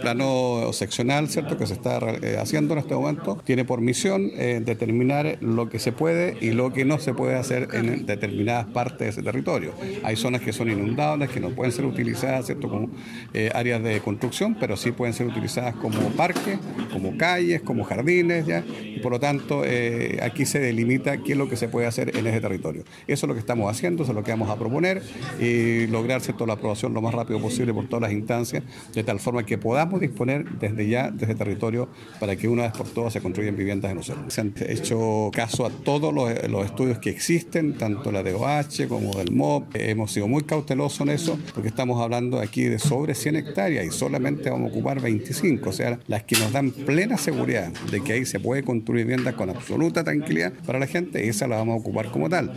Plano seccional, ¿cierto?, que se está eh, haciendo en este momento, tiene por misión eh, determinar lo que se puede y lo que no se puede hacer en determinadas partes de ese territorio. Hay zonas que son inundables, que no pueden ser utilizadas, ¿cierto?, como eh, áreas de construcción, pero sí pueden ser utilizadas como parques, como calles, como jardines, ¿ya? Por lo tanto, aquí se delimita qué es lo que se puede hacer en ese territorio. Eso es lo que estamos haciendo, eso es lo que vamos a proponer y lograr, ¿cierto?, la aprobación lo más rápido posible por todas las instancias, de tal forma que podamos disponer desde ya, desde territorio, para que una vez por todas se construyan viviendas en nosotros. Se han hecho caso a todos los, estudios que existen, tanto la de OH como del MOP. Hemos sido muy cautelosos en eso, porque estamos hablando aquí de sobre 100 hectáreas y solamente vamos a ocupar 25, o sea, las que nos dan plena seguridad de que ahí se puede construir viviendas con absoluta tranquilidad para la gente, esas las vamos a ocupar como tal.